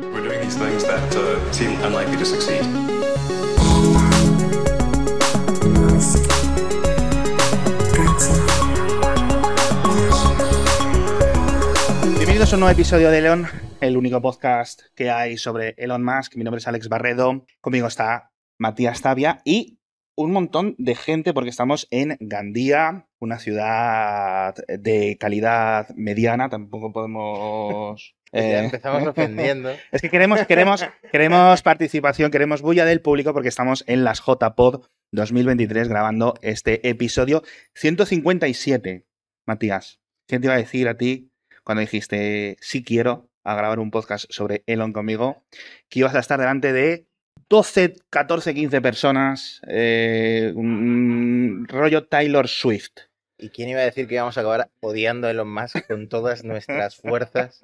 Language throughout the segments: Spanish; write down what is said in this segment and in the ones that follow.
We're doing these things that uh, seem unlikely to succeed. Bienvenidos a un nuevo episodio de Elon, el único podcast que hay sobre Elon Musk. Mi nombre es Alex Barredo, conmigo está Matías Tavia y un montón de gente porque estamos en Gandía, una ciudad de calidad mediana, tampoco podemos... Ya eh, empezamos ofendiendo. Es que queremos, queremos, queremos participación, queremos bulla del público porque estamos en las JPod 2023 grabando este episodio 157. Matías, ¿qué te iba a decir a ti cuando dijiste sí quiero a grabar un podcast sobre Elon conmigo? Que ibas a estar delante de 12, 14, 15 personas, eh, un rollo Taylor Swift. ¿Y quién iba a decir que íbamos a acabar odiando a Elon Musk con todas nuestras fuerzas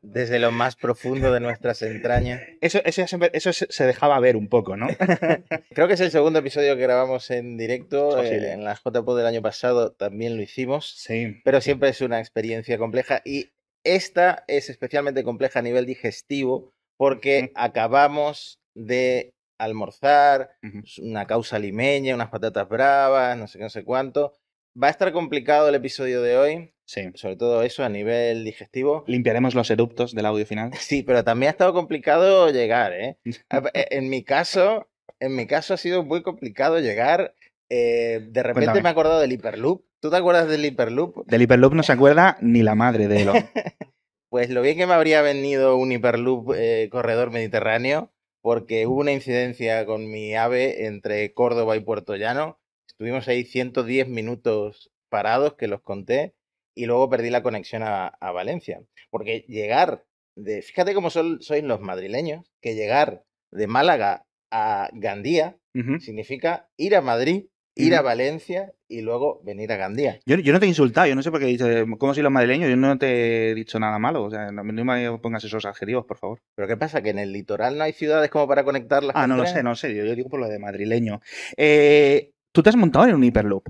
desde lo más profundo de nuestras entrañas? Eso, eso, eso se dejaba ver un poco, ¿no? Creo que es el segundo episodio que grabamos en directo. Eh, en la JPO del año pasado también lo hicimos, Sí. pero siempre es una experiencia compleja y esta es especialmente compleja a nivel digestivo porque acabamos de almorzar, Ujú. una causa limeña, unas patatas bravas, no sé qué, no sé cuánto. Va a estar complicado el episodio de hoy, Sí. sobre todo eso a nivel digestivo. Limpiaremos los eruptos del audio final. Sí, pero también ha estado complicado llegar, ¿eh? A- e- En mi caso, en mi caso ha sido muy complicado llegar. eh, de repente Cuéntame. me he acordado del Hyperloop. ¿Tú te acuerdas del Hyperloop? Del Hyperloop no se acuerda ni la madre de Elon. Pues lo bien que me habría venido un Hyperloop eh, corredor mediterráneo, porque hubo una incidencia con mi AVE entre Córdoba y Puerto Llano. Estuvimos ahí 110 minutos parados, que los conté, y luego perdí la conexión a, a Valencia. Porque llegar de. Fíjate cómo son, sois los madrileños, que llegar de Málaga a Gandía significa ir a Madrid, ir a. Valencia y luego venir a Gandía. Yo, yo no te he insultado, yo no sé por qué dices, ¿cómo soy los madrileños? Yo no te he dicho nada malo, o sea, no, no me pongas esos adjetivos, por favor. Pero ¿qué pasa? ¿Que en el litoral no hay ciudades como para conectarlas? Ah, no lo sé, no lo sé, yo, yo digo por lo de madrileño. Eh, ¿Tú te has montado en un Hyperloop?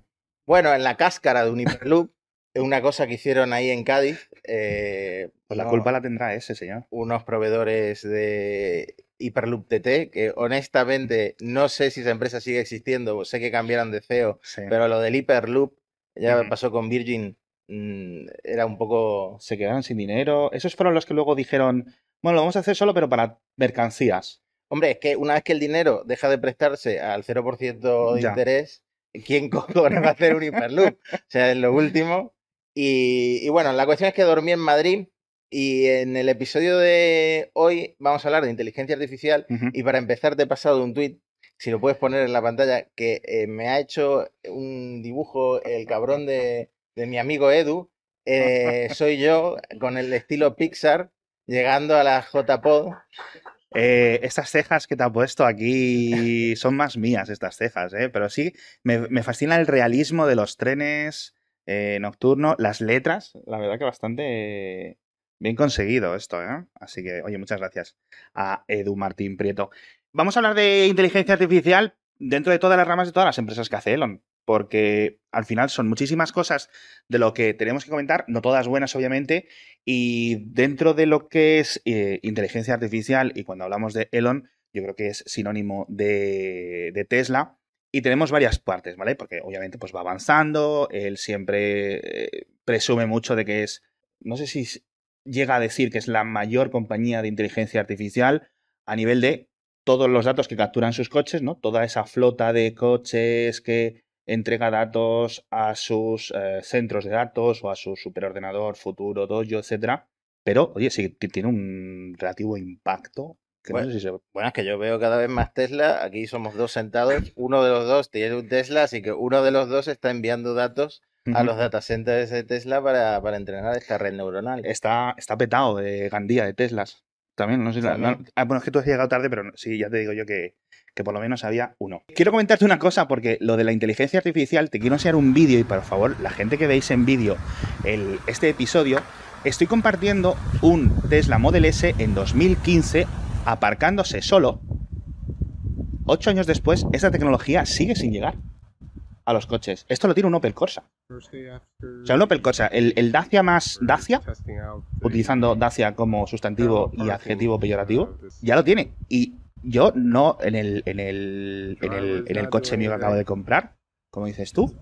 Bueno, en la cáscara de un Hyperloop, una cosa que hicieron ahí en Cádiz, eh, Pues la uno- culpa la tendrá ese señor. unos proveedores de Hyperloop TT, que honestamente no sé si esa empresa sigue existiendo, sé que cambiaron de CEO, Sí. pero lo del Hyperloop ya Ujú. pasó con Virgin, mm, era un poco... Se quedaron sin dinero. Esos fueron los que luego dijeron, bueno, lo vamos a hacer solo, pero para mercancías. Hombre, es que una vez que el dinero deja de prestarse al 0% de Ya. interés, ¿quién cojones va a hacer un Hyperloop? O sea, es lo último. Y, y bueno, la cuestión es que dormí en Madrid y en el episodio de hoy vamos a hablar de inteligencia artificial y para empezar te he pasado un tweet, si lo puedes poner en la pantalla, que eh, me ha hecho un dibujo el cabrón de, de mi amigo Edu. Eh, soy yo con el estilo Pixar llegando a la JPod. Eh, estas cejas que te ha puesto aquí son más mías, estas cejas, ¿eh? pero sí, me, me fascina el realismo de los trenes eh, nocturnos, las letras, la verdad que bastante bien conseguido esto, ¿eh? Así que, oye, muchas gracias a Edu Martín Prieto. Vamos a hablar de inteligencia artificial dentro de todas las ramas de todas las empresas que hace Elon, porque al final son muchísimas cosas de lo que tenemos que comentar, no todas buenas, obviamente, y dentro de lo que es eh, inteligencia artificial, y cuando hablamos de Elon, yo creo que es sinónimo de, Tesla. Y tenemos varias partes, ¿vale? Porque obviamente pues va avanzando, él siempre eh, presume mucho de que es, no sé si llega a decir que es la mayor compañía de inteligencia artificial a nivel de todos los datos que capturan sus coches, ¿no? Toda esa flota de coches que entrega datos a sus eh, centros de datos o a su superordenador futuro, dojo, etcétera. Pero, oye, sí que tiene un relativo impacto. Que Bueno, no sé si se- Bueno, es que yo veo cada vez más Tesla. Aquí somos dos sentados. Uno de los dos tiene un Tesla, así que uno de los dos está enviando datos a los data centers de Tesla para, para entrenar esta red neuronal. está, está petado de Gandía, de Teslas. También, no sé si la- También. no- ah, bueno, es que tú has llegado tarde, pero no- sí, ya te digo yo que, que por lo menos había uno. Quiero comentarte una cosa, porque lo de la inteligencia artificial, te quiero enseñar un vídeo y por favor, la gente que veis en vídeo el- este episodio, estoy compartiendo un Tesla Model S en 2015 aparcándose solo. Ocho años después, esa tecnología sigue sin llegar a los coches. Esto lo tiene un Opel Corsa. O sea, un Opel Corsa, el, el Dacia más Dacia, utilizando Dacia como sustantivo y adjetivo peyorativo, ya lo tiene. Y yo no, en el, en el, en el, en el coche mío que acabo de comprar, como dices tú,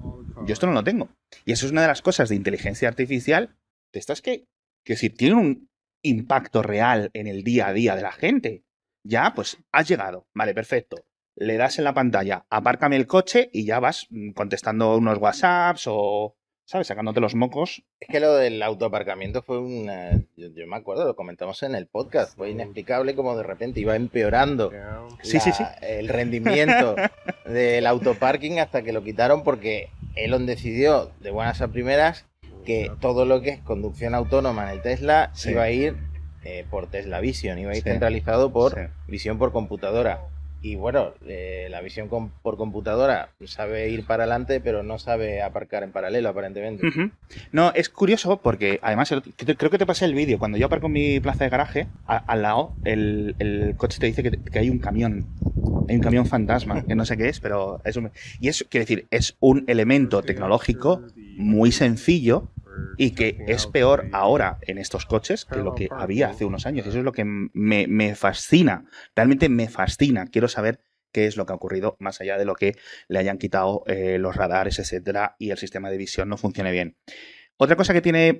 yo esto no lo tengo. Y eso es una de las cosas de inteligencia artificial, de estas que, que si tienen un impacto real en el día a día de la gente. Ya, pues has llegado. Vale, perfecto. Le das en la pantalla, apárcame el coche y ya vas mm, contestando unos WhatsApps o, ¿sabes? Sacándote los mocos. Es que lo del autoaparcamiento fue una. Yo, yo me acuerdo, lo comentamos en el podcast. Fue inexplicable como de repente iba empeorando Sí, la- sí, sí. el rendimiento del autoparking hasta que lo quitaron porque Elon decidió de buenas a primeras que todo lo que es conducción autónoma en el Tesla Sí. iba a ir eh, por Tesla Vision, iba a ir centralizado por visión por computadora. Y bueno, eh, la visión com- por computadora sabe ir para adelante, pero no sabe aparcar en paralelo, aparentemente. No, es curioso porque además creo que te pasé el vídeo. Cuando yo aparco en mi plaza de garaje, al lado, el, el coche te dice que, que hay un camión. Hay un camión fantasma, que no sé qué es, pero es un... Y eso, quiere decir, es un elemento tecnológico muy sencillo y que es peor ahora en estos coches que lo que había hace unos años. Eso es lo que me, me fascina. Realmente me fascina. Quiero saber qué es lo que ha ocurrido más allá de lo que le hayan quitado eh, los radares, etcétera, y el sistema de visión no funcione bien. Otra cosa que tiene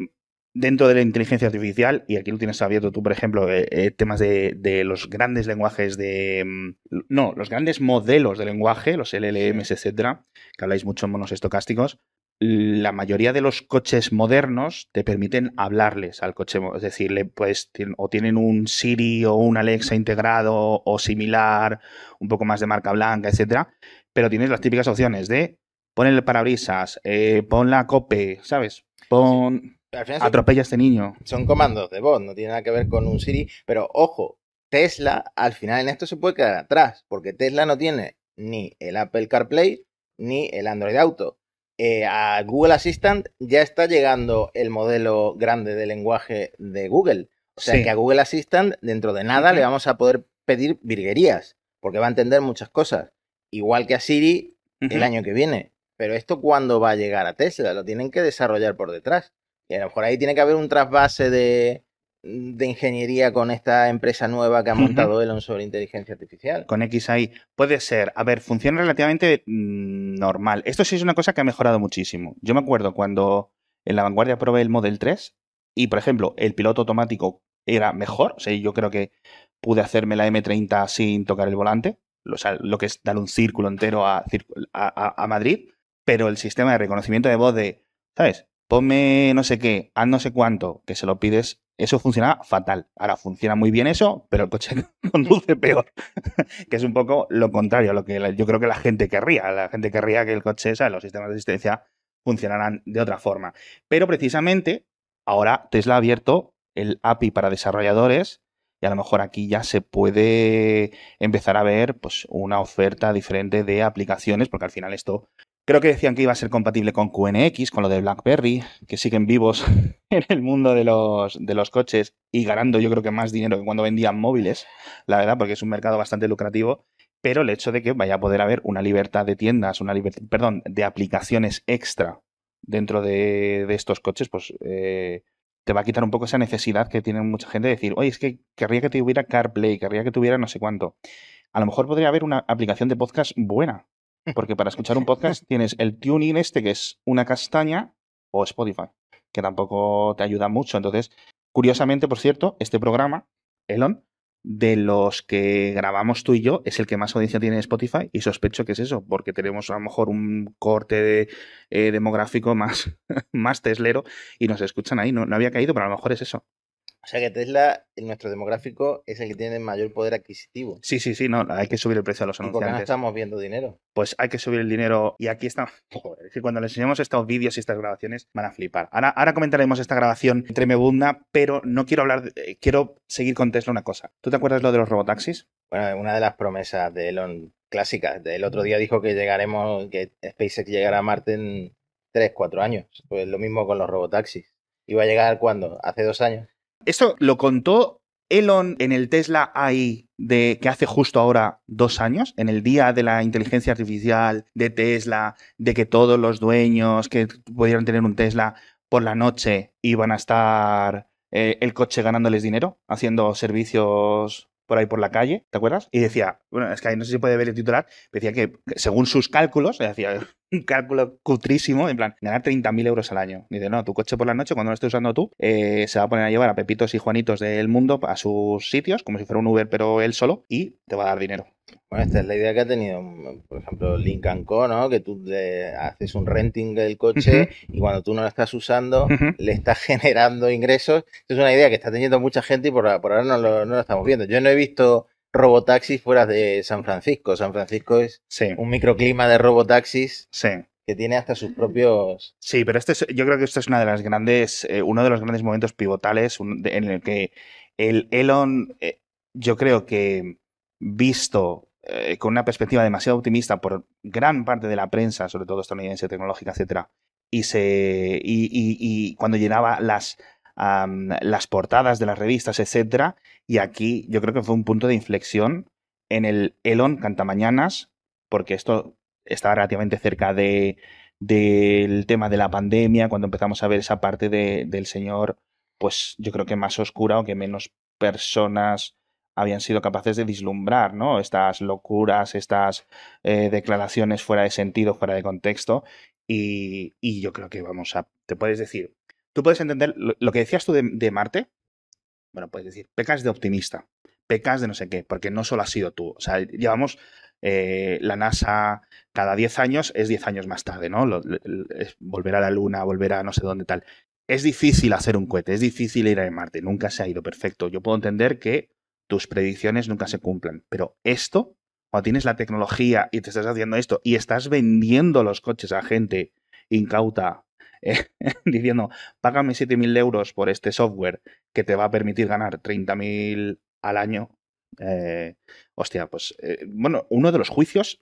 dentro de la inteligencia artificial, y aquí lo tienes abierto tú, por ejemplo, eh, eh, temas de, de los grandes lenguajes de... mm, No, los grandes modelos de lenguaje, los LLMs, etcétera, que habláis mucho en monos estocásticos, la mayoría de los coches modernos te permiten hablarles al coche, es decir, le puedes, tien- o tienen un Siri o un Alexa integrado o similar, un poco más de marca blanca, etcétera, pero tienes las típicas opciones de pon el parabrisas, eh, pon la cope, ¿sabes? Pon atropella a este niño. son comandos de voz, no tiene nada que ver con un Siri, pero ojo, Tesla al final en esto se puede quedar atrás, porque Tesla no tiene ni el Apple CarPlay ni el Android Auto. Eh, a Google Assistant ya está llegando el modelo grande de lenguaje de Google. O sea Sí. que a Google Assistant dentro de nada le vamos a poder pedir virguerías, porque va a entender muchas cosas. Igual que a Siri el año que viene. Pero esto cuándo va a llegar a Tesla, lo tienen que desarrollar por detrás. Y a lo mejor ahí tiene que haber un trasvase de, de ingeniería con esta empresa nueva que ha montado Elon sobre inteligencia artificial. Con X ahí. Puede ser. A ver, funciona relativamente mm, normal. Esto sí es una cosa que ha mejorado muchísimo. Yo me acuerdo cuando en la vanguardia probé el Model 3 y, por ejemplo, el piloto automático era mejor. O sea, yo creo que pude hacerme la M30 sin tocar el volante. O sea, lo que es dar un círculo entero a- a Madrid. Pero el sistema de reconocimiento de voz de, ¿sabes? Ponme no sé qué, haz no sé cuánto, que se lo pides. Eso funciona fatal. Ahora funciona muy bien eso, pero el coche conduce peor que es un poco lo contrario a lo que yo creo que la gente querría. La gente querría que el coche, sea, los sistemas de asistencia funcionaran de otra forma. Pero precisamente ahora Tesla ha abierto el API para desarrolladores y a lo mejor aquí ya se puede empezar a ver pues una oferta diferente de aplicaciones, porque al final esto creo que decían que iba a ser compatible con QNX, con lo de BlackBerry, que siguen vivos en el mundo de los, de los coches y ganando yo creo que más dinero que cuando vendían móviles, la verdad, porque es un mercado bastante lucrativo. Pero el hecho de que vaya a poder haber una libertad de tiendas, una libertad, perdón, de aplicaciones extra dentro de, de estos coches, pues eh, te va a quitar un poco esa necesidad que tiene mucha gente de decir, oye, es que querría que tuviera CarPlay, querría que tuviera no sé cuánto. A lo mejor podría haber una aplicación de podcast buena, porque para escuchar un podcast tienes el tuning este, que es una castaña, o Spotify, que tampoco te ayuda mucho. Entonces, curiosamente, por cierto, este programa, Elon, de los que grabamos tú y yo, es el que más audiencia tiene en Spotify y sospecho que es eso, porque tenemos a lo mejor un corte de, eh, demográfico más, más teslero y nos escuchan ahí. No, no había caído, pero a lo mejor es eso. O sea que Tesla, en nuestro demográfico, es el que tiene mayor poder adquisitivo. Sí, sí, sí, no, hay que subir el precio a los ¿Y por qué no anunciantes. estamos viendo dinero? Pues hay que subir el dinero y aquí está. Joder, es que cuando les enseñemos estos vídeos y estas grabaciones van a flipar. Ahora, ahora comentaremos esta grabación entre Mebunda, pero no quiero hablar, de- eh, quiero seguir con Tesla una cosa. ¿Tú te acuerdas lo de los robotaxis? Bueno, una de las promesas de Elon clásicas. El otro día dijo que llegaremos, que SpaceX llegará a Marte en 3, 4 años. Pues lo mismo con los robotaxis. ¿Iba a llegar cuándo? ¿Hace dos años? Esto lo contó Elon en el Tesla AI de que hace justo ahora dos años, en el día de la inteligencia artificial de Tesla, de que todos los dueños que pudieran tener un Tesla por la noche iban a estar eh, el coche ganándoles dinero, haciendo servicios por ahí por la calle, ¿te acuerdas? Y decía, bueno, es que ahí no sé si puede ver el titular, decía que según sus cálculos, decía un cálculo cutrísimo, en plan, ganar 30.000 euros al año. Dice, no, tu coche por la noche, cuando lo estés usando tú, eh, se va a poner a llevar a Pepitos y Juanitos del mundo a sus sitios, como si fuera un Uber, pero él solo, y te va a dar dinero. Bueno, esta es la idea que ha tenido, por ejemplo, Lincoln Co, ¿no? Que tú le haces un renting del coche y cuando tú no lo estás usando, le estás generando ingresos. es una idea que está teniendo mucha gente y por, ahora no lo, no lo, estamos viendo. Yo no he visto robotaxis fuera de San Francisco. San Francisco es un microclima de robotaxis. Que tiene hasta sus propios. Sí, pero este yo creo que esto es una de las grandes, eh, uno de los grandes momentos pivotales en el que el Elon, eh, yo creo que visto eh, con una perspectiva demasiado optimista por gran parte de la prensa, sobre todo estadounidense, tecnológica, etcétera, y se y, cuando llenaba las las portadas de las revistas, etcétera, y aquí yo creo que fue un punto de inflexión en el Elon Cantamañanas, porque esto estaba relativamente cerca de del tema de la pandemia, cuando empezamos a ver esa parte de, del señor, pues yo creo que más oscura o que menos personas habían sido capaces de vislumbrar, ¿no? Estas locuras, estas eh, declaraciones fuera de sentido, fuera de contexto. Y, yo creo que vamos a. Te puedes decir. Tú puedes entender lo, que decías tú de, Marte. Bueno, puedes decir, pecas de optimista, pecas de no sé qué, porque no solo has sido tú. O sea, llevamos. Eh, la NASA cada 10 años es 10 años más tarde, ¿no? volver a la Luna, volver a no sé dónde tal. Es difícil hacer un cohete, es difícil ir a Marte, nunca se ha ido perfecto. Yo puedo entender que tus predicciones nunca se cumplen. Pero esto, cuando tienes la tecnología y te estás haciendo esto y estás vendiendo los coches a gente incauta, eh, diciendo, págame 7.000 euros por este software que te va a permitir ganar 30.000 al año. Eh, hostia, pues eh, bueno, uno de los juicios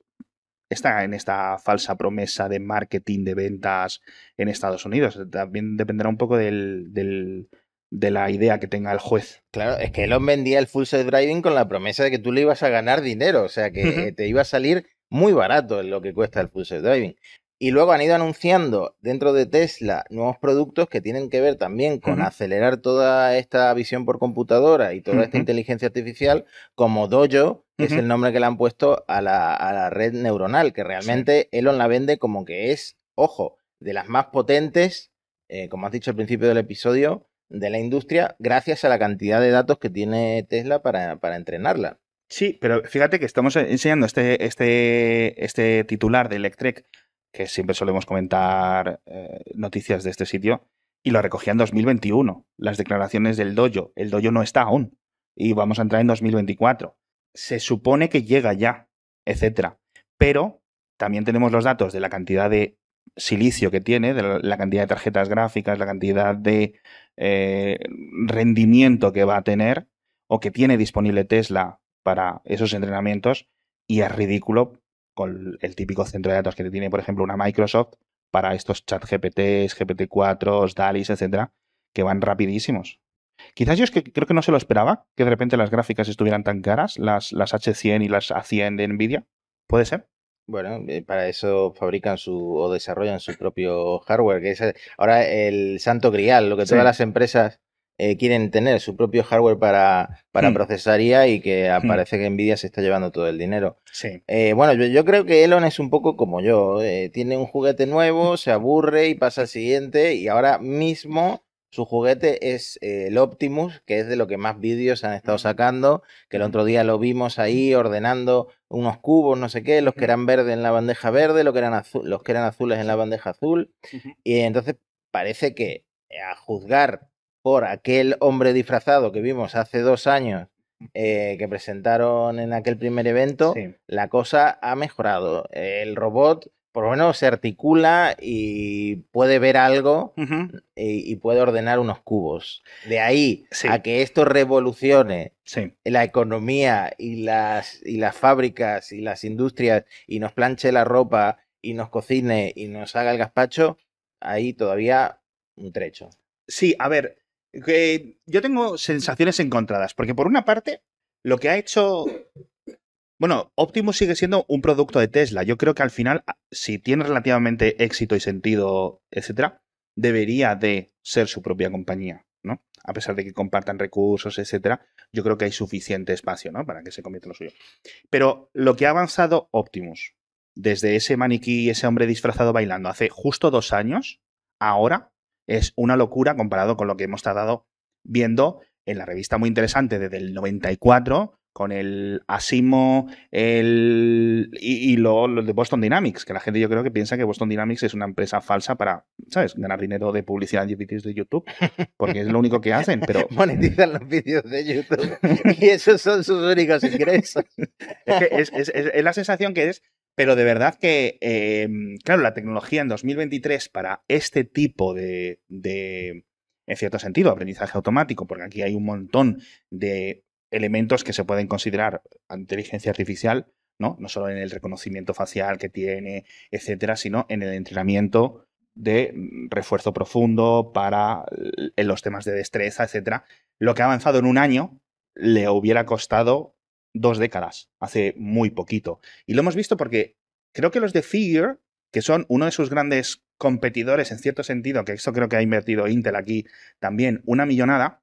está en esta falsa promesa de marketing de ventas en Estados Unidos. También dependerá un poco del, de la idea que tenga el juez. Claro, es que Elon vendía el full self-driving con la promesa de que tú le ibas a ganar dinero, o sea, que te iba a salir muy barato en lo que cuesta el full self-driving. Y luego han ido anunciando dentro de Tesla nuevos productos que tienen que ver también con acelerar toda esta visión por computadora y toda esta inteligencia artificial, como Dojo, que es el nombre que le han puesto a la, red neuronal, que realmente Elon la vende como que es, ojo, de las más potentes, eh, como has dicho al principio del episodio, de la industria gracias a la cantidad de datos que tiene Tesla para, para entrenarla. Sí, pero fíjate que estamos enseñando este, este, este titular de Electrek, que siempre solemos comentar eh, noticias de este sitio, y lo recogía en 2021, las declaraciones del dojo. El dojo no está aún, y vamos a entrar en 2024. Se supone que llega ya, etcétera. Pero también tenemos los datos de la cantidad de silicio que tiene, de la cantidad de tarjetas gráficas, la cantidad de eh, rendimiento que va a tener o que tiene disponible Tesla para esos entrenamientos y es ridículo con el típico centro de datos que tiene, por ejemplo, una Microsoft para estos chat GPTs, GPT-4, DALIs, etcétera, que van rapidísimos. Quizás yo es que creo que no se lo esperaba, que de repente las gráficas estuvieran tan caras, las, las H100 y las A100 de Nvidia. ¿Puede ser? Bueno, eh, para eso fabrican su o desarrollan su propio hardware, que es eh, ahora el santo grial, lo que todas las empresas eh, quieren tener, su propio hardware para, para hmm. procesaría y que hmm. parece que Nvidia se está llevando todo el dinero. Sí. bueno, yo, yo, creo que Elon es un poco como yo, tiene un juguete nuevo, se aburre y pasa al siguiente y ahora mismo su juguete es eh, el Optimus, que es de lo que más vídeos han estado sacando, que el otro día lo vimos ahí ordenando unos cubos, no sé qué, los que eran verdes en la bandeja verde, los que eran, los que eran azules en la bandeja azul. Y entonces parece que eh, a juzgar por aquel hombre disfrazado que vimos hace dos años eh, que presentaron en aquel primer evento, la cosa ha mejorado. El robot por lo menos se articula y puede ver algo y, puede ordenar unos cubos. De ahí a que esto revolucione la economía y las, y las fábricas y las industrias y nos planche la ropa y nos cocine y nos haga el gazpacho, ahí todavía un trecho. Sí, a ver, que yo tengo sensaciones encontradas, porque por una parte, lo que ha hecho... Bueno, Optimus sigue siendo un producto de Tesla. Yo creo que al final, si tiene relativamente éxito y sentido, etcétera, debería de ser su propia compañía, ¿no? A pesar de que compartan recursos, etcétera, yo creo que hay suficiente espacio, ¿no? Para que se convierta en lo suyo. Pero lo que ha avanzado Optimus, desde ese maniquí ese hombre disfrazado bailando hace justo dos años, ahora es una locura comparado con lo que hemos estado viendo en la revista muy interesante desde el 94 con el Asimo el, y, y lo, de Boston Dynamics, que la gente yo creo que piensa que Boston Dynamics es una empresa falsa para, ¿sabes?, ganar dinero de publicidad en vídeos de YouTube, porque es lo único que hacen, pero... Monetizan los vídeos de YouTube y esos son sus únicos ingresos. es, que es, es, es, la sensación que es, pero de verdad que, eh, claro, la tecnología en 2023 para este tipo de, de en cierto sentido, aprendizaje automático, porque aquí hay un montón de elementos que se pueden considerar inteligencia artificial, ¿no? No solo en el reconocimiento facial que tiene, etcétera, sino en el entrenamiento de mm, refuerzo profundo para en los temas de destreza, etcétera. Lo que ha avanzado en un año le hubiera costado dos décadas, hace muy poquito. Y lo hemos visto porque creo que los de Figure, que son uno de sus grandes competidores en cierto sentido, que eso creo que ha invertido Intel aquí también una millonada,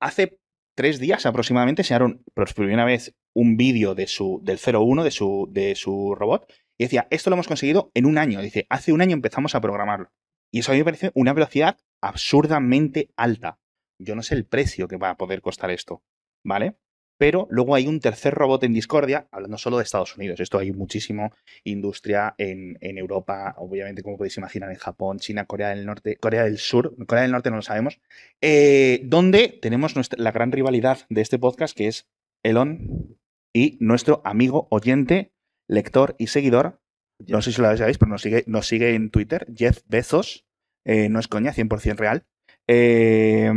hace tres días aproximadamente enseñaron por primera vez un vídeo de su, del 01 de su, de su robot y decía, esto lo hemos conseguido en un año. Dice, hace un año empezamos a programarlo. Y eso a mí me parece una velocidad absurdamente alta. Yo no sé el precio que va a poder costar esto, ¿vale? Pero luego hay un tercer robot en discordia, hablando solo de Estados Unidos. Esto hay muchísimo industria en, en, Europa, obviamente, como podéis imaginar, en Japón, China, Corea del Norte, Corea del Sur, Corea del Norte no lo sabemos, eh, donde tenemos nuestra, la gran rivalidad de este podcast, que es Elon y nuestro amigo oyente, lector y seguidor. No sé si lo sabéis, pero nos sigue, nos sigue en Twitter, Jeff Bezos. Eh, no es coña, 100% real. Eh,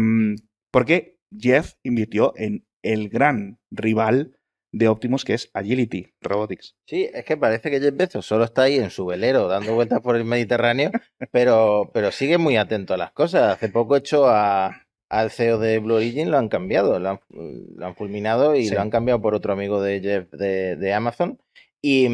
porque Jeff invirtió en el gran rival de Optimus, que es Agility Robotics. Sí, es que parece que Jeff Bezos solo está ahí en su velero dando vueltas por el Mediterráneo, pero, pero sigue muy atento a las cosas. Hace poco hecho a, al CEO de Blue Origin lo han cambiado, lo han, lo han fulminado y sí. lo han cambiado por otro amigo de Jeff de, de Amazon. Y,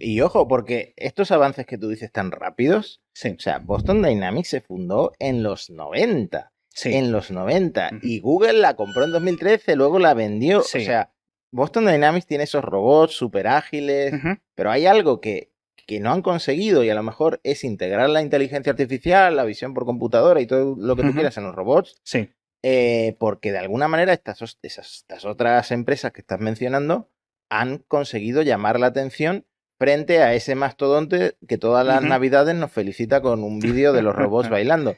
y, ojo, porque estos avances que tú dices tan rápidos, sí. o sea, Boston Dynamics se fundó en los 90 sí. en los 90 uh -huh. y Google la compró en 2013, luego la vendió. Sí. O sea, Boston Dynamics tiene esos robots súper ágiles, uh -huh. pero hay algo que, que no han conseguido y a lo mejor es integrar la inteligencia artificial, la visión por computadora y todo lo que tú uh -huh. quieras en los robots. Sí. Eh, porque de alguna manera estas, esas, estas otras empresas que estás mencionando han conseguido llamar la atención frente a ese mastodonte que todas las uh -huh. navidades nos felicita con un vídeo de los robots bailando.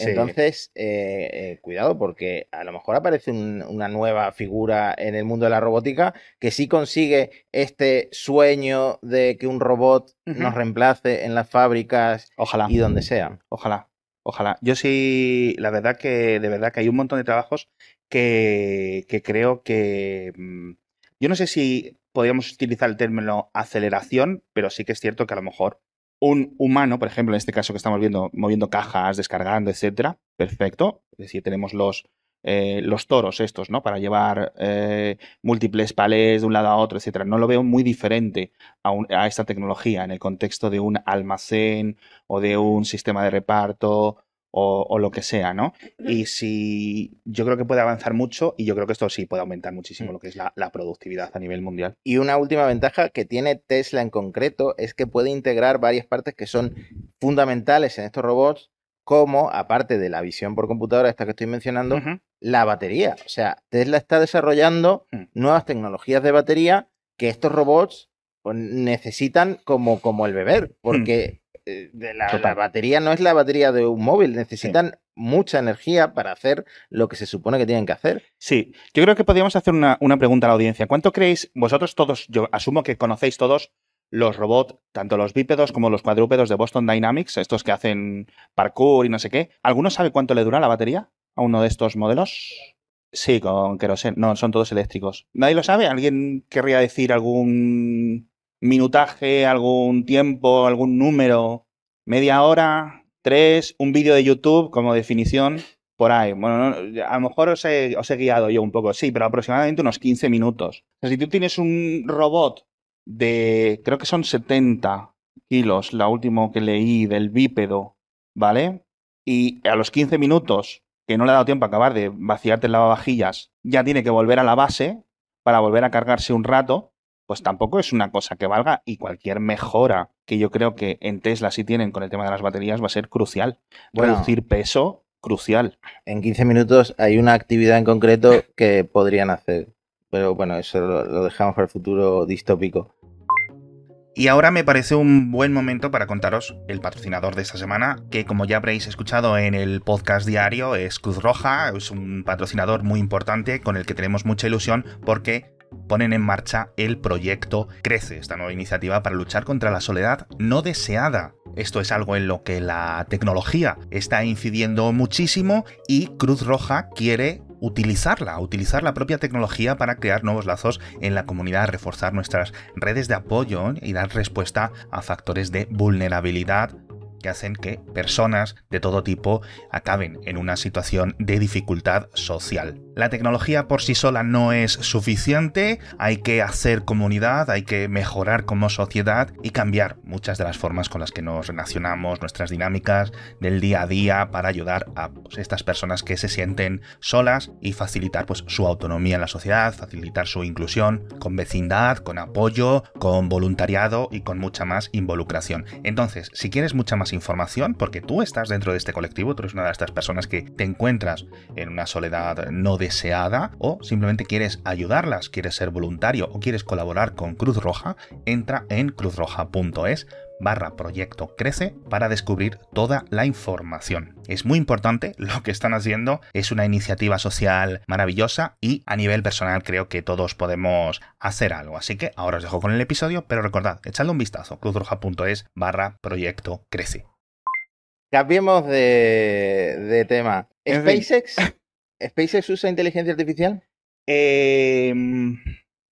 Sí. Entonces, eh, eh, cuidado, porque a lo mejor aparece un, una nueva figura en el mundo de la robótica que sí consigue este sueño de que un robot uh -huh. nos reemplace en las fábricas Ojalá. y donde sea. Ojalá. Ojalá. Yo sí, la verdad que, de verdad que hay un montón de trabajos que, que creo que. Mmm, yo no sé si podríamos utilizar el término aceleración, pero sí que es cierto que a lo mejor un humano, por ejemplo, en este caso que estamos viendo, moviendo cajas, descargando, etcétera, perfecto. Es decir, tenemos los, eh, los toros estos, ¿no? Para llevar eh, múltiples palés de un lado a otro, etcétera. No lo veo muy diferente a, esta tecnología en el contexto de un almacén o de un sistema de reparto o, o, lo que sea, ¿no? Y si yo creo que puede avanzar mucho y yo creo que esto sí puede aumentar muchísimo mm. lo que es la, la, productividad a nivel mundial. Y una última ventaja que tiene Tesla en concreto es que puede integrar varias partes que son fundamentales en estos robots, como, aparte de la visión por computadora, esta que estoy mencionando, uh -huh. la batería. O sea, Tesla está desarrollando -huh. nuevas tecnologías de batería que estos robots pues, necesitan como, como el beber, porque... -huh la, la, batería no es la batería de un móvil, necesitan sí. mucha energía para hacer lo que se supone que tienen que hacer. Sí, yo creo que podríamos hacer una, una pregunta a la audiencia. ¿Cuánto creéis, vosotros todos, yo asumo que conocéis todos los robots, tanto los bípedos como los cuadrúpedos de Boston Dynamics, estos que hacen parkour y no sé qué. ¿Alguno sabe cuánto le dura la batería a uno de estos modelos? Sí, con queroseno. No, son todos eléctricos. ¿Nadie lo sabe? ¿Alguien querría decir algún minutaje, algún tiempo, algún número, media hora, tres, un vídeo de YouTube como definición. Por ahí. Bueno, no, a lo mejor os he, os he guiado yo un poco, sí, pero aproximadamente unos 15 minutos. O sea, si tú tienes un robot de, creo que son 70 kilos, la última que leí del bípedo, ¿vale? Y a los 15 minutos, que no le ha dado tiempo a acabar de vaciarte el lavavajillas, ya tiene que volver a la base para volver a cargarse un rato, pues tampoco es una cosa que valga y cualquier mejora que yo creo que en Tesla sí tienen con el tema de las baterías va a ser crucial. Bueno. Reducir peso, crucial. En 15 minutos hay una actividad en concreto que podrían hacer. Pero bueno, eso lo, lo dejamos para el futuro distópico. Y ahora me parece un buen momento para contaros el patrocinador de esta semana, que como ya habréis escuchado en el podcast diario, es Cruz Roja, es un patrocinador muy importante con el que tenemos mucha ilusión porque ponen en marcha el proyecto Crece, esta nueva iniciativa para luchar contra la soledad no deseada. Esto es algo en lo que la tecnología está incidiendo muchísimo y Cruz Roja quiere utilizarla, utilizar la propia tecnología para crear nuevos lazos en la comunidad, reforzar nuestras redes de apoyo y dar respuesta a factores de vulnerabilidad que hacen que personas de todo tipo acaben en una situación de dificultad social. La tecnología por sí sola no es suficiente, hay que hacer comunidad, hay que mejorar como sociedad y cambiar muchas de las formas con las que nos relacionamos, nuestras dinámicas del día a día para ayudar a pues, estas personas que se sienten solas y facilitar pues, su autonomía en la sociedad, facilitar su inclusión con vecindad, con apoyo, con voluntariado y con mucha más involucración. Entonces, si quieres mucha más información, porque tú estás dentro de este colectivo, tú eres una de estas personas que te encuentras en una soledad no deseada o simplemente quieres ayudarlas, quieres ser voluntario o quieres colaborar con Cruz Roja, entra en cruzroja.es barra proyecto crece para descubrir toda la información. Es muy importante lo que están haciendo, es una iniciativa social maravillosa y a nivel personal creo que todos podemos hacer algo. Así que ahora os dejo con el episodio, pero recordad, echadle un vistazo, cruzroja.es barra proyecto crece. Cambiemos de, de tema. En fin. ¿SpaceX? ¿SpaceX usa inteligencia artificial? Eh,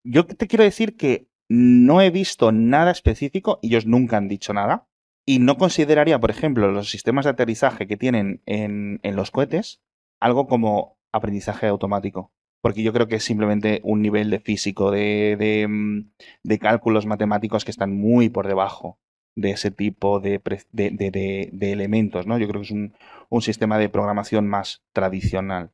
yo te quiero decir que no he visto nada específico, ellos nunca han dicho nada, y no consideraría, por ejemplo, los sistemas de aterrizaje que tienen en, los cohetes algo como aprendizaje automático. Porque yo creo que es simplemente un nivel de físico, de, mm, de cálculos matemáticos que están muy por debajo de ese tipo de, de- de- elementos, ¿no? Yo creo que es un, un sistema de programación más tradicional.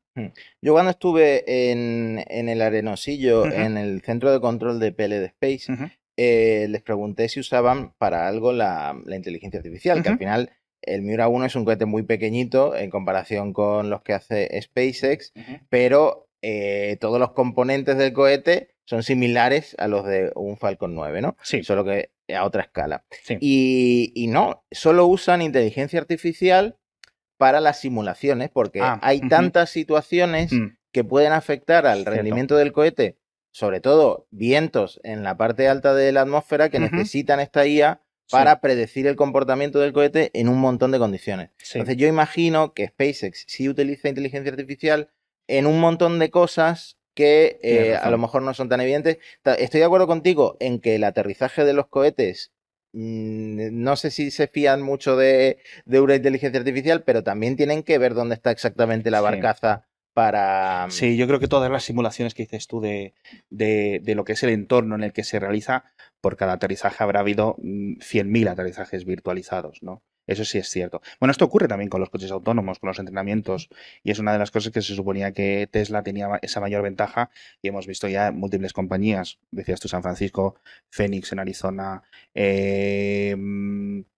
Yo cuando estuve en, en el Arenosillo, en el centro de control de PLD Space, eh, les pregunté si usaban para algo la, la inteligencia artificial, que al final el Miura 1 es un cohete muy pequeñito en comparación con los que hace SpaceX, pero eh, todos los componentes del cohete son similares a los de un Falcon 9, ¿no? Sí, Solo que a otra escala. sí. Y, y no, solo usan inteligencia artificial para las simulaciones, porque Ah, hay tantas situaciones Mm, que pueden afectar al Cierto. rendimiento del cohete, sobre todo vientos en la parte alta de la atmósfera que necesitan esta IA sí, para predecir el comportamiento del cohete en un montón de condiciones. sí. Entonces yo imagino que SpaceX sí utiliza inteligencia artificial en un montón de cosas que eh, a lo mejor no son tan evidentes. Estoy de acuerdo contigo en que el aterrizaje de los cohetes mm, no sé si se fían mucho de, de una inteligencia artificial, pero también tienen que ver dónde está exactamente la Sí. barcaza para... Sí, yo creo que todas las simulaciones que dices tú de, de, de lo que es el entorno en el que se realiza, por cada aterrizaje habrá habido mm, 100.000 aterrizajes virtualizados, ¿no? Eso sí es cierto. Bueno, esto ocurre también con los coches autónomos, con los entrenamientos, y es una de las cosas que se suponía que Tesla tenía esa mayor ventaja, y hemos visto ya múltiples compañías, decías tú San Francisco, Phoenix en Arizona, eh,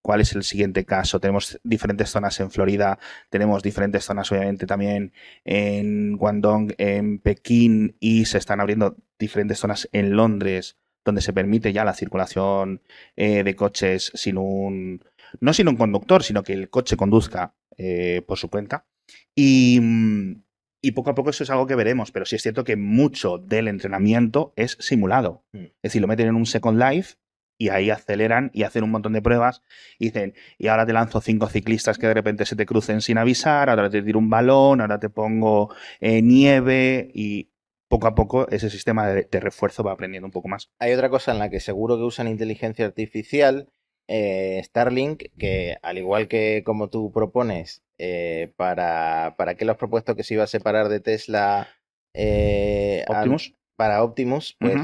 ¿cuál es el siguiente caso? Tenemos diferentes zonas en Florida, tenemos diferentes zonas obviamente también en Guangdong, en Pekín y se están abriendo diferentes zonas en Londres donde se permite ya la circulación eh, de coches sin un no sin un conductor, sino que el coche conduzca eh, por su cuenta. Y, mm, y poco a poco eso es algo que veremos, pero sí es cierto que mucho del entrenamiento es simulado. Mm. Es decir, lo meten en un Second Life y ahí aceleran y hacen un montón de pruebas y dicen, y ahora te lanzo cinco ciclistas que de repente se te crucen sin avisar, ahora te tiro un balón, ahora te pongo eh, nieve y poco a poco ese sistema de, de refuerzo va aprendiendo un poco más. Hay otra cosa en la que seguro que usan inteligencia artificial eh, Starlink, que al igual que como tú propones, eh, para, ¿para qué lo has propuesto que se iba a separar de Tesla? eh, Optimus. para Optimus, pues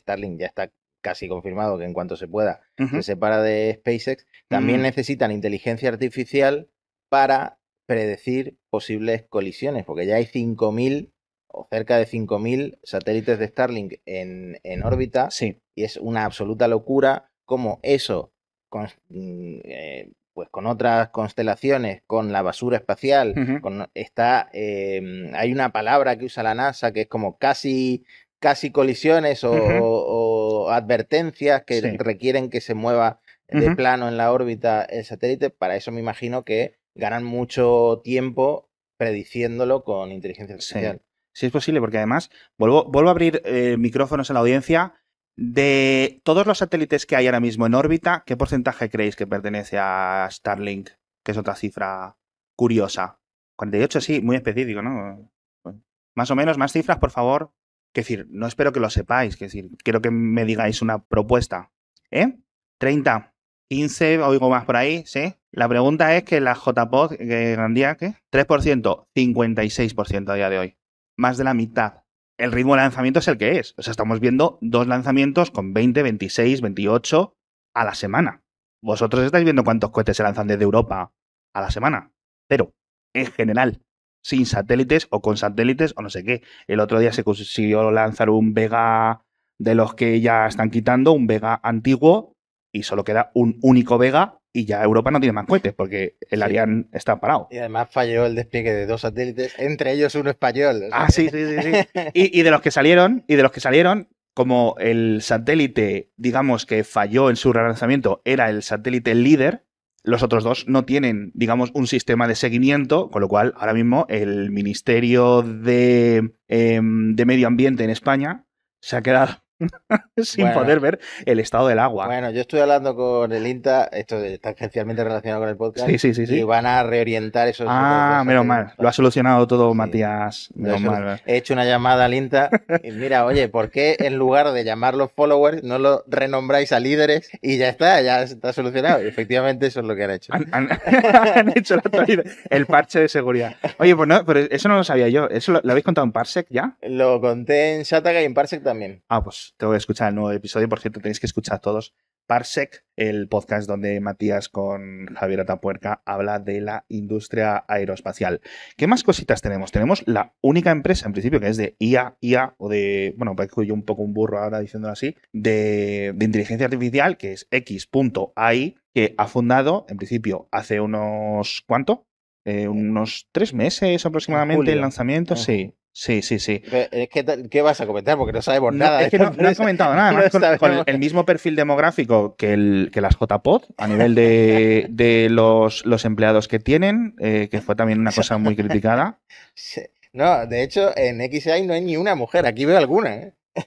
Starlink ya está casi confirmado que en cuanto se pueda se separa de SpaceX. También Mm. necesitan inteligencia artificial para predecir posibles colisiones, porque ya hay 5.000 o cerca de 5.000 satélites de Starlink en, en órbita Sí. y es una absoluta locura como eso, con, mm, eh, pues con otras constelaciones, con la basura espacial, con, está, eh, hay una palabra que usa la NASA que es como casi, casi colisiones o, Ujú. o- o advertencias que Sí. requieren que se mueva de plano en la órbita el satélite. Para eso me imagino que ganan mucho tiempo prediciéndolo con inteligencia Sí. artificial. Sí es posible, porque además, vuelvo, vuelvo a abrir eh, micrófonos en la audiencia. De todos los satélites que hay ahora mismo en órbita, ¿qué porcentaje creéis que pertenece a Starlink? Que es otra cifra curiosa. 48, sí, muy específico, ¿no? Más o menos, más cifras, por favor. Que decir, no espero que lo sepáis, que decir, quiero que me digáis una propuesta. ¿Eh? 30, 15, oigo más por ahí, ¿sí? La pregunta es que la JPod, que Grandía, ¿qué? 3%, 56% a día de hoy. Más de la mitad. El ritmo de lanzamiento es el que es. O sea, estamos viendo dos lanzamientos con 20, 26, 28 a la semana. Vosotros estáis viendo cuántos cohetes se lanzan desde Europa a la semana. Cero. En general. Sin satélites o con satélites o no sé qué. El otro día se consiguió lanzar un Vega de los que ya están quitando, un Vega antiguo, y solo queda un único Vega y ya Europa no tiene más cohetes porque el Sí. Ariane está parado. Y además falló el despliegue de dos satélites, entre ellos uno español. Ah, sí, sí, sí, sí. Y, y de los que salieron, y de los que salieron, como el satélite, digamos, que falló en su relanzamiento, era el satélite líder, los otros dos no tienen, digamos, un sistema de seguimiento, con lo cual ahora mismo el Ministerio de, em, de Medio Ambiente en España se ha quedado sin Bueno. poder ver el estado del agua. Bueno, yo estuve hablando con el INTA, esto está especialmente relacionado con el podcast, sí, sí, sí, sí. y van a reorientar esos. Ah, menos mal. Lo ha solucionado todo Sí. Matías. Menos mal. He hecho una llamada al INTA y mira, oye, ¿por qué en lugar de llamarlos followers no lo renombráis a líderes y ya está, ya está solucionado? Y efectivamente eso es lo que han hecho. Han, han- han hecho la el parche de seguridad. Oye, pues no, pero eso no lo sabía yo. ¿Eso lo, lo habéis contado en Parsec ya? Lo conté en Shataka y en Parsec también. Ah, pues tengo que escuchar el nuevo episodio. Por cierto, tenéis que escuchar todos. Parsec, el podcast donde Matías con Javier Atapuerca habla de la industria aeroespacial. ¿Qué más cositas tenemos? Tenemos la única empresa, en principio, que es de IA, IA, o de, bueno, parezco yo un poco un burro ahora diciéndolo así, de, de inteligencia artificial, que es X.ai, que ha fundado, en principio, hace unos, ¿cuánto? Eh, unos tres meses aproximadamente el lanzamiento. Ujú. Sí, sí, sí, sí. Es que, ¿Qué vas a comentar? Porque no sabemos No, nada. es que no, no han comentado nada, No con, el mismo perfil demográfico que, el, que las JPod a nivel de, de los, los empleados que tienen, eh, que fue también una cosa muy criticada. Sí. No, de hecho, en XI no hay ni una mujer. Aquí veo alguna, ¿eh?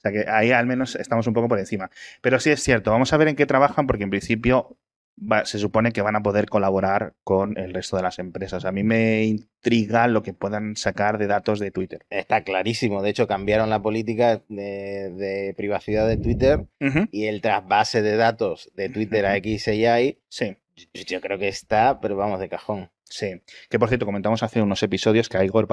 O sea que ahí al menos estamos un poco por encima. Pero sí es cierto, vamos a ver en qué trabajan porque en principio va- se supone que van a poder colaborar con el resto de las empresas. A mí me intriga lo que puedan sacar de datos de Twitter. Está clarísimo. De hecho, cambiaron la política de, de privacidad de Twitter y el trasvase de datos de Twitter a. XI. Sí. Yo creo que está, pero vamos, de cajón. Sí, que por cierto, comentamos hace unos episodios que a Igor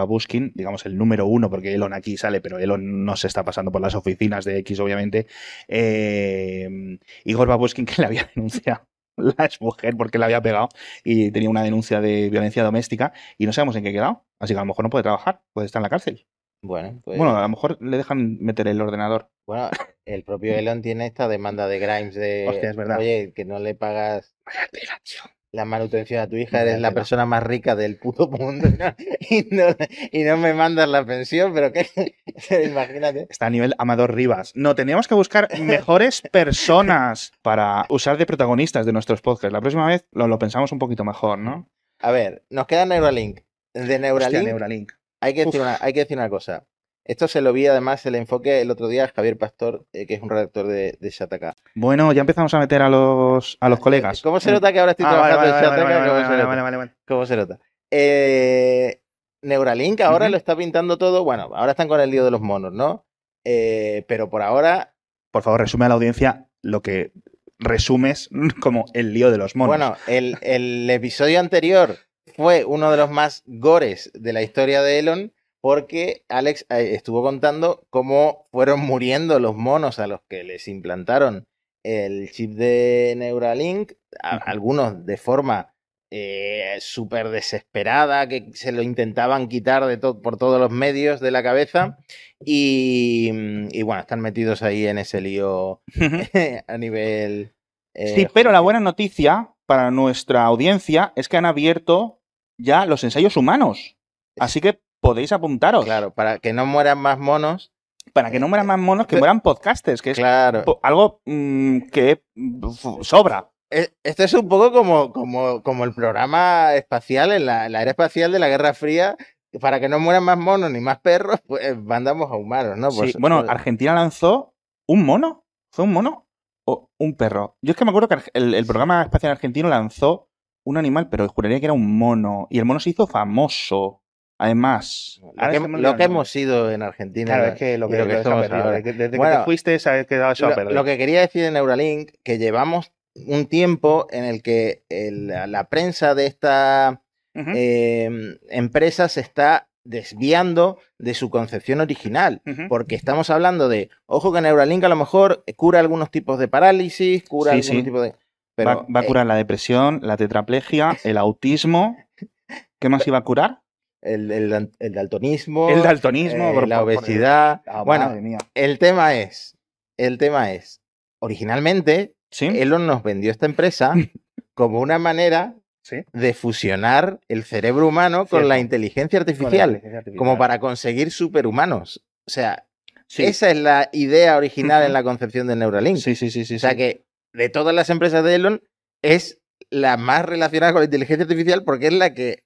digamos el número uno, porque Elon aquí sale, pero Elon no se está pasando por las oficinas de X, obviamente. eh, Igor Babuskin que le había denunciado la exmujer porque le había pegado y tenía una denuncia de violencia doméstica y no sabemos en qué quedado. Así que a lo mejor no puede trabajar, puede estar en la cárcel. Bueno, pues, Bueno, a lo mejor le dejan meter el ordenador. bueno, el propio Elon tiene esta demanda de Grimes de, Hostia, es verdad. oye, que no le pagas Vaya tío. La manutención a tu hija, eres la persona más rica del puto mundo y no, y no, y no me mandas la pensión, pero que imagínate. Está a nivel Amador Rivas. No, tendríamos que buscar mejores personas para usar de protagonistas de nuestros podcasts. La próxima vez lo, lo pensamos un poquito mejor, ¿no? A ver, nos queda Neuralink. De Hostia, Neuralink, Neuralink. hay, que decir Uf. una, hay que decir una cosa. Esto se lo vi además el enfoque el otro día a Javier Pastor, eh, que es un redactor de, de Shataka. Bueno, ya empezamos a meter a los, a los colegas. ¿Cómo se nota que ahora estoy Ah, trabajando vale, en vale, Shataka? vale, ¿Cómo vale, se vale, nota? vale, vale, vale. ¿Cómo se nota? Eh, Neuralink ahora lo está pintando todo. Bueno, ahora están con el lío de los monos, ¿no? Eh, pero por ahora, Por favor, resume a la audiencia lo que resumes como el lío de los monos. Bueno, el, el episodio anterior fue uno de los más gores de la historia de Elon porque Alex eh, estuvo contando cómo fueron muriendo los monos a los que les implantaron el chip de Neuralink, a- algunos de forma eh, súper desesperada, que se lo intentaban quitar de to- por todos los medios de la cabeza, y, y bueno, están metidos ahí en ese lío a nivel... eh, Sí, pero la buena noticia para nuestra audiencia es que han abierto ya los ensayos humanos. Así que podéis apuntaros. Claro, para que no mueran más monos, Para que no mueran más monos, que Pero- mueran podcasters, que es claro. algo mm, que sobra. E- Esto es un poco como, como, como el programa espacial, en la, la era espacial de la Guerra Fría. Para que no mueran más monos ni más perros, pues mandamos a humanos, ¿no? Sí, Pues- bueno, pues- Argentina lanzó un mono. ¿Fue un mono o un perro? Yo es que me acuerdo que el, el programa espacial argentino lanzó un animal, pero juraría que era un mono. Y el mono se hizo famoso. Además, lo que, lo que hemos sido en Argentina. Claro, es que lo que, lo que que somos ahora. Desde, que Bueno, te fuiste se ha quedado eso a Lo, perder. lo que quería decir de Neuralink, que llevamos un tiempo en el que el- la, prensa de esta eh, empresa se está desviando de su concepción original. Porque estamos hablando de, ojo que Neuralink a lo mejor cura algunos tipos de parálisis, cura Sí, algunos sí. tipos de... Pero, va, va a eh, curar la depresión, la tetraplegia, el autismo. ¿Qué más iba a curar? El, el- el daltonismo, El daltonismo, eh, por- la por- obesidad. Ah, bueno, madre mía. el tema es, el tema es, originalmente ¿Sí? Elon nos vendió esta empresa como una manera Sí. de fusionar el cerebro humano con la inteligencia la artificial, inteligencia artificial. como para conseguir superhumanos. O sea, Sí. esa es la idea original en la concepción de Neuralink. Sí, sí, sí, sí. o sea que de todas las empresas de Elon es la más relacionada con la inteligencia artificial porque es la que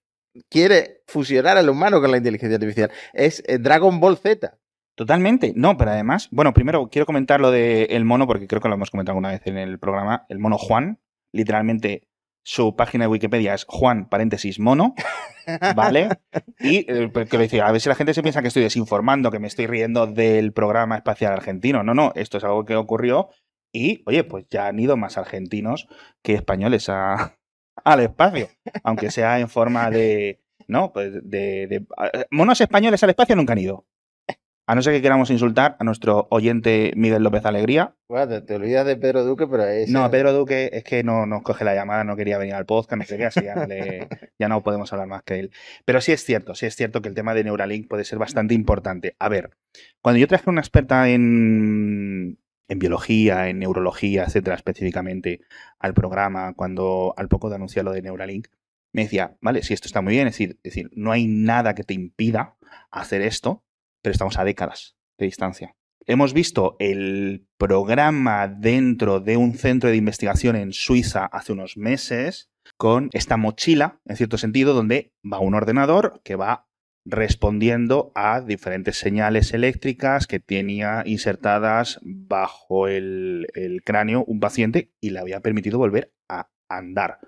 quiere fusionar al humano con la inteligencia artificial. Es eh, Dragon Ball Z. Totalmente. No, pero además, bueno, primero quiero comentar lo del mono, porque creo que lo hemos comentado alguna vez en el programa. El mono Juan, literalmente su página de Wikipedia es Juan, paréntesis, mono, ¿vale? Y eh, pues, quiero decir, a ver si la gente se piensa que estoy desinformando, que me estoy riendo del programa espacial argentino. No, no, esto es algo que ocurrió y, oye, pues ya han ido más argentinos que españoles a- al espacio, aunque sea en forma de, ¿no? Pues de, monos españoles al espacio nunca han ido. A no ser que queramos insultar a nuestro oyente Miguel López Alegría. Bueno, te, te olvidas de Pedro Duque, pero es. No, Pedro Duque es que no nos coge la llamada, no quería venir al podcast, no sé qué, así ya no, le- ya no podemos hablar más que él. Pero sí es cierto, sí es cierto que el tema de Neuralink puede ser bastante importante. A ver, cuando yo traje a una experta en, en biología, en neurología, etcétera, específicamente, al programa, cuando al poco de anunciar lo de Neuralink, me decía, vale, sí, esto está muy bien, es decir, es decir, no hay nada que te impida hacer esto, pero estamos a décadas de distancia. Hemos visto el programa dentro de un centro de investigación en Suiza hace unos meses con esta mochila, en cierto sentido, donde va un ordenador que va respondiendo a diferentes señales eléctricas que tenía insertadas bajo el, cráneo un paciente y le había permitido volver a andar.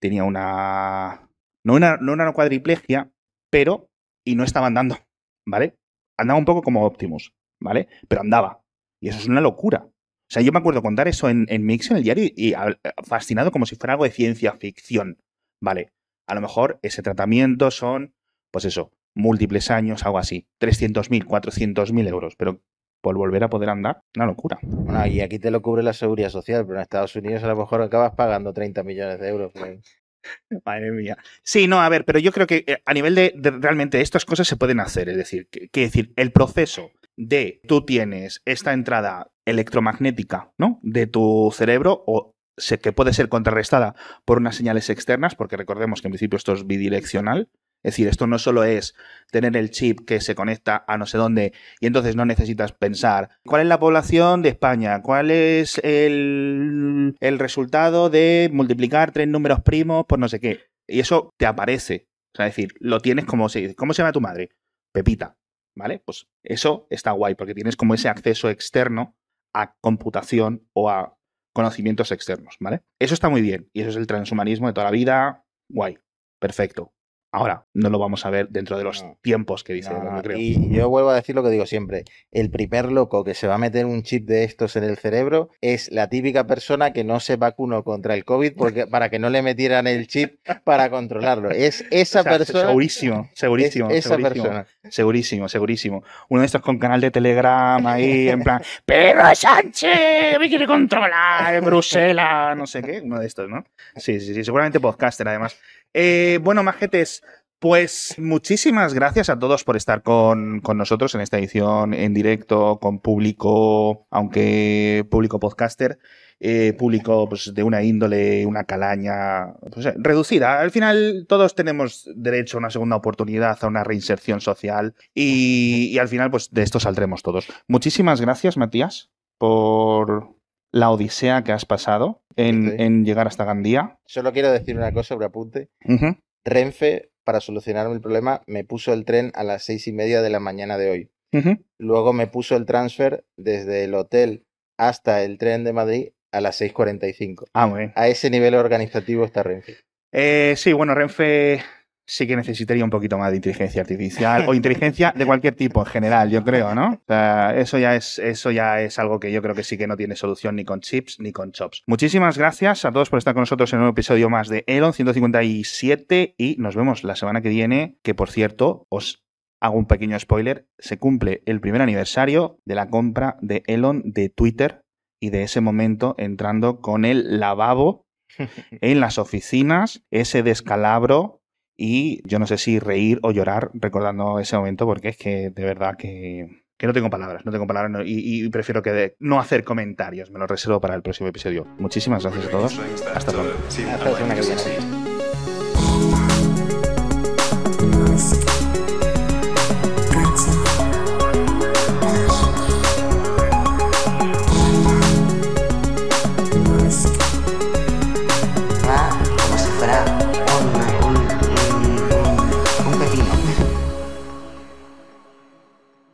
Tenía una... No una, no una cuadriplegia, pero... Y no estaba andando, ¿vale? Andaba un poco como Optimus, ¿vale? Pero andaba. Y eso es una locura. O sea, yo me acuerdo contar eso en, en Mix en el diario y, y fascinado como si fuera algo de ciencia ficción. Vale, a lo mejor ese tratamiento son, pues eso, múltiples años, algo así. 300.000, 400.000 euros. Pero por volver a poder andar, una locura. Bueno, y aquí te lo cubre la seguridad social, pero en Estados Unidos a lo mejor acabas pagando 30 millones de euros. pues. Madre mía. Sí, no, a ver, pero yo creo que eh, a nivel de, de realmente estas cosas se pueden hacer. Es decir, que, que decir, el proceso de tú tienes esta entrada electromagnética, ¿no? De tu cerebro o se, que puede ser contrarrestada por unas señales externas, porque recordemos que en principio esto es bidireccional. Es decir, esto no solo es tener el chip que se conecta a no sé dónde y entonces no necesitas pensar cuál es la población de España, cuál es el, el resultado de multiplicar tres números primos por no sé qué. Y eso te aparece. Es decir, lo tienes como se ¿Cómo se llama tu madre? Pepita. ¿Vale? Pues eso está guay porque tienes como ese acceso externo a computación o a conocimientos externos, ¿vale? Eso está muy bien y eso es el transhumanismo de toda la vida. Guay. Perfecto. Ahora, no lo vamos a ver dentro de los No. tiempos que dice No, Elon, no, yo creo. Y yo vuelvo a decir lo que digo siempre. El primer loco que se va a meter un chip de estos en el cerebro es la típica persona que no se vacunó contra el COVID porque, para que no le metieran el chip para controlarlo. Es esa O sea, persona. Segurísimo, es segurísimo, esa segurísimo, persona. segurísimo, segurísimo. Uno de estos con canal de Telegram ahí, en plan, Pedro Sánchez me quiere controlar en Bruselas, no sé qué, uno de estos, ¿no? Sí, sí, sí, seguramente podcaster además. Eh, bueno, majetes, pues muchísimas gracias a todos por estar con, con nosotros en esta edición en directo, con público, aunque público podcaster, eh, público pues, de una índole, una calaña pues, eh, reducida. Al final todos tenemos derecho a una segunda oportunidad, a una reinserción social y, y al final pues de esto saldremos todos. Muchísimas gracias, Matías, por la odisea que has pasado en, Sí. en llegar hasta Gandía. Solo quiero decir una cosa sobre apunte. Renfe, para solucionarme el problema, me puso el tren a las seis y media de la mañana de hoy. Luego me puso el transfer desde el hotel hasta el tren de Madrid a las 6.45. Ah, muy bien. A ese nivel organizativo está Renfe. Eh, sí, bueno, Renfe sí que necesitaría un poquito más de inteligencia artificial o inteligencia de cualquier tipo en general, yo creo, ¿no? O sea, eso ya es eso ya es algo que yo creo que sí que no tiene solución ni con chips ni con chops. Muchísimas gracias a todos por estar con nosotros en un episodio más de Elon 157 y nos vemos la semana que viene, que por cierto, os hago un pequeño spoiler, se cumple el primer aniversario de la compra de Elon de Twitter y de ese momento entrando con el lavabo en las oficinas, ese descalabro y yo no sé si reír o llorar recordando ese momento porque es que de verdad que, que no tengo palabras, no tengo palabras no- y, y prefiero que de- no hacer comentarios, me lo reservo para el próximo episodio. Muchísimas gracias a todos. Hasta pronto. Hasta la semana que viene.